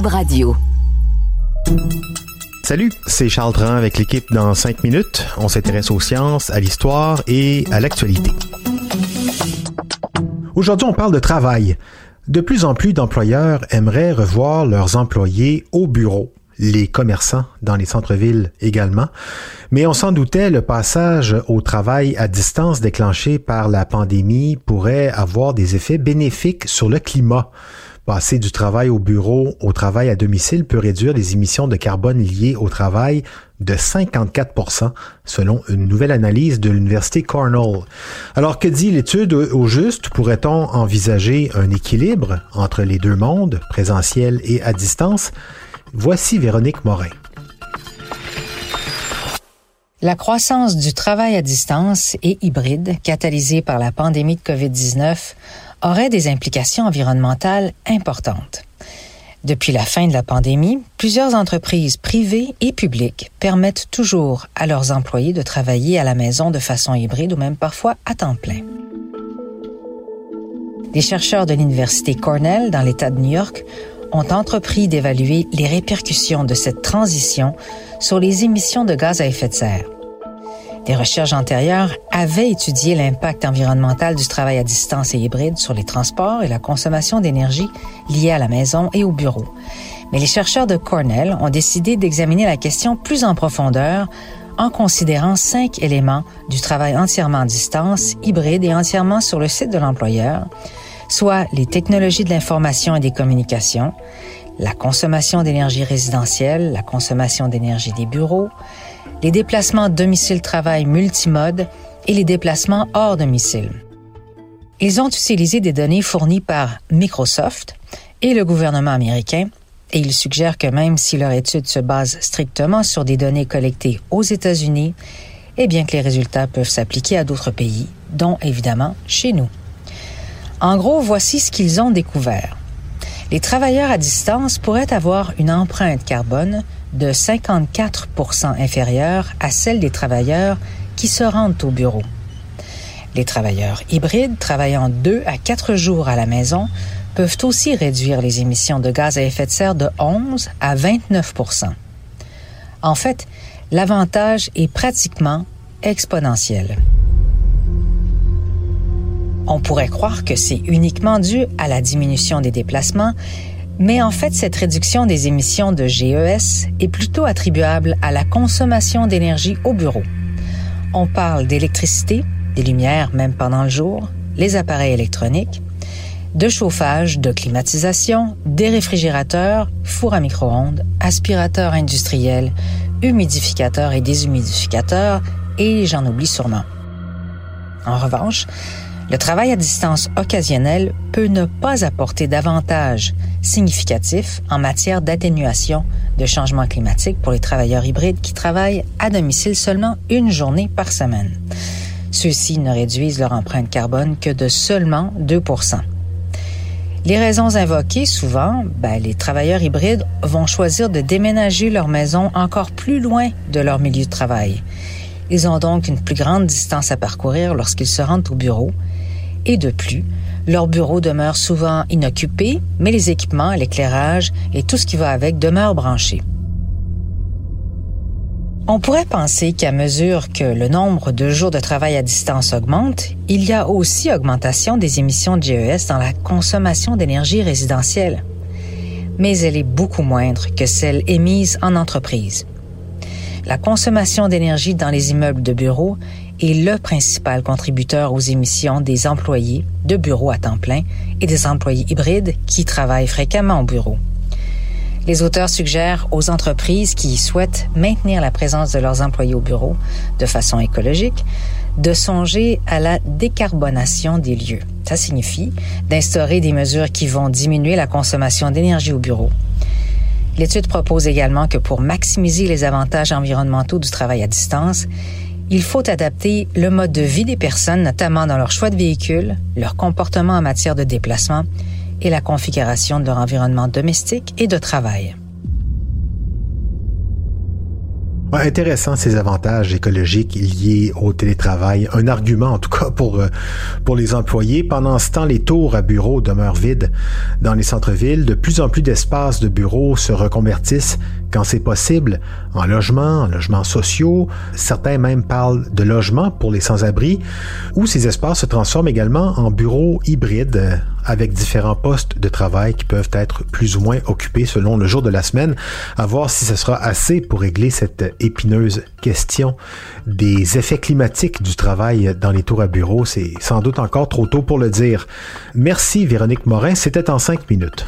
Radio. Salut, c'est Charles Dran avec l'équipe dans 5 minutes. On s'intéresse aux sciences, à l'histoire et à l'actualité. Aujourd'hui, on parle de travail. De plus en plus d'employeurs aimeraient revoir leurs employés au bureau les commerçants dans les centres-villes également. Mais on s'en doutait, le passage au travail à distance déclenché par la pandémie pourrait avoir des effets bénéfiques sur le climat. Passer du travail au bureau au travail à domicile peut réduire les émissions de carbone liées au travail de 54% selon une nouvelle analyse de l'Université Cornell. Alors que dit l'étude au juste? Pourrait-on envisager un équilibre entre les deux mondes, présentiel et à distance? Voici Véronique Morin. La croissance du travail à distance et hybride, catalysée par la pandémie de COVID-19, aurait des implications environnementales importantes. Depuis la fin de la pandémie, plusieurs entreprises privées et publiques permettent toujours à leurs employés de travailler à la maison de façon hybride ou même parfois à temps plein. Des chercheurs de l'Université Cornell dans l'État de New York ont entrepris d'évaluer les répercussions de cette transition sur les émissions de gaz à effet de serre. Des recherches antérieures avaient étudié l'impact environnemental du travail à distance et hybride sur les transports et la consommation d'énergie liée à la maison et au bureau. Mais les chercheurs de Cornell ont décidé d'examiner la question plus en profondeur en considérant cinq éléments du travail entièrement à distance, hybride et entièrement sur le site de l'employeur, soit les technologies de l'information et des communications, la consommation d'énergie résidentielle, la consommation d'énergie des bureaux, les déplacements domicile-travail multimode et les déplacements hors domicile. Ils ont utilisé des données fournies par Microsoft et le gouvernement américain et ils suggèrent que même si leur étude se base strictement sur des données collectées aux États-Unis, eh bien que les résultats peuvent s'appliquer à d'autres pays, dont évidemment chez nous. En gros, voici ce qu'ils ont découvert. Les travailleurs à distance pourraient avoir une empreinte carbone de 54 inférieure à celle des travailleurs qui se rendent au bureau. Les travailleurs hybrides travaillant deux à quatre jours à la maison peuvent aussi réduire les émissions de gaz à effet de serre de 11 à 29% En fait, l'avantage est pratiquement exponentiel. On pourrait croire que c'est uniquement dû à la diminution des déplacements, mais en fait, cette réduction des émissions de GES est plutôt attribuable à la consommation d'énergie au bureau. On parle d'électricité, des lumières même pendant le jour, les appareils électroniques, de chauffage, de climatisation, des réfrigérateurs, fours à micro-ondes, aspirateurs industriels, humidificateurs et déshumidificateurs, et j'en oublie sûrement. En revanche, le travail à distance occasionnel peut ne pas apporter d'avantages significatifs en matière d'atténuation de changement climatique pour les travailleurs hybrides qui travaillent à domicile seulement une journée par semaine. Ceux-ci ne réduisent leur empreinte carbone que de seulement 2% les raisons invoquées, souvent, ben, les travailleurs hybrides vont choisir de déménager leur maison encore plus loin de leur milieu de travail. Ils ont donc une plus grande distance à parcourir lorsqu'ils se rendent au bureau et de plus, leur bureau demeure souvent inoccupé, mais les équipements, l'éclairage et tout ce qui va avec demeurent branchés. On pourrait penser qu'à mesure que le nombre de jours de travail à distance augmente, il y a aussi augmentation des émissions de GES dans la consommation d'énergie résidentielle. Mais elle est beaucoup moindre que celle émise en entreprise. La consommation d'énergie dans les immeubles de bureaux est le principal contributeur aux émissions des employés de bureaux à temps plein et des employés hybrides qui travaillent fréquemment au bureau. Les auteurs suggèrent aux entreprises qui souhaitent maintenir la présence de leurs employés au bureau de façon écologique de songer à la décarbonation des lieux. Ça signifie d'instaurer des mesures qui vont diminuer la consommation d'énergie au bureau. L'étude propose également que pour maximiser les avantages environnementaux du travail à distance, il faut adapter le mode de vie des personnes, notamment dans leur choix de véhicule, leur comportement en matière de déplacement et la configuration de leur environnement domestique et de travail. intéressant ces avantages écologiques liés au télétravail. Un argument en tout cas pour, euh, pour les employés. Pendant ce temps, les tours à bureaux demeurent vides dans les centres-villes. De plus en plus d'espaces de bureaux se reconvertissent quand c'est possible en logements, en logements sociaux. Certains même parlent de logements pour les sans-abri, où ces espaces se transforment également en bureaux hybrides euh, avec différents postes de travail qui peuvent être plus ou moins occupés selon le jour de la semaine, à voir si ce sera assez pour régler cette épineuse question des effets climatiques du travail dans les tours à bureaux. C'est sans doute encore trop tôt pour le dire. Merci Véronique Morin, c'était en cinq minutes.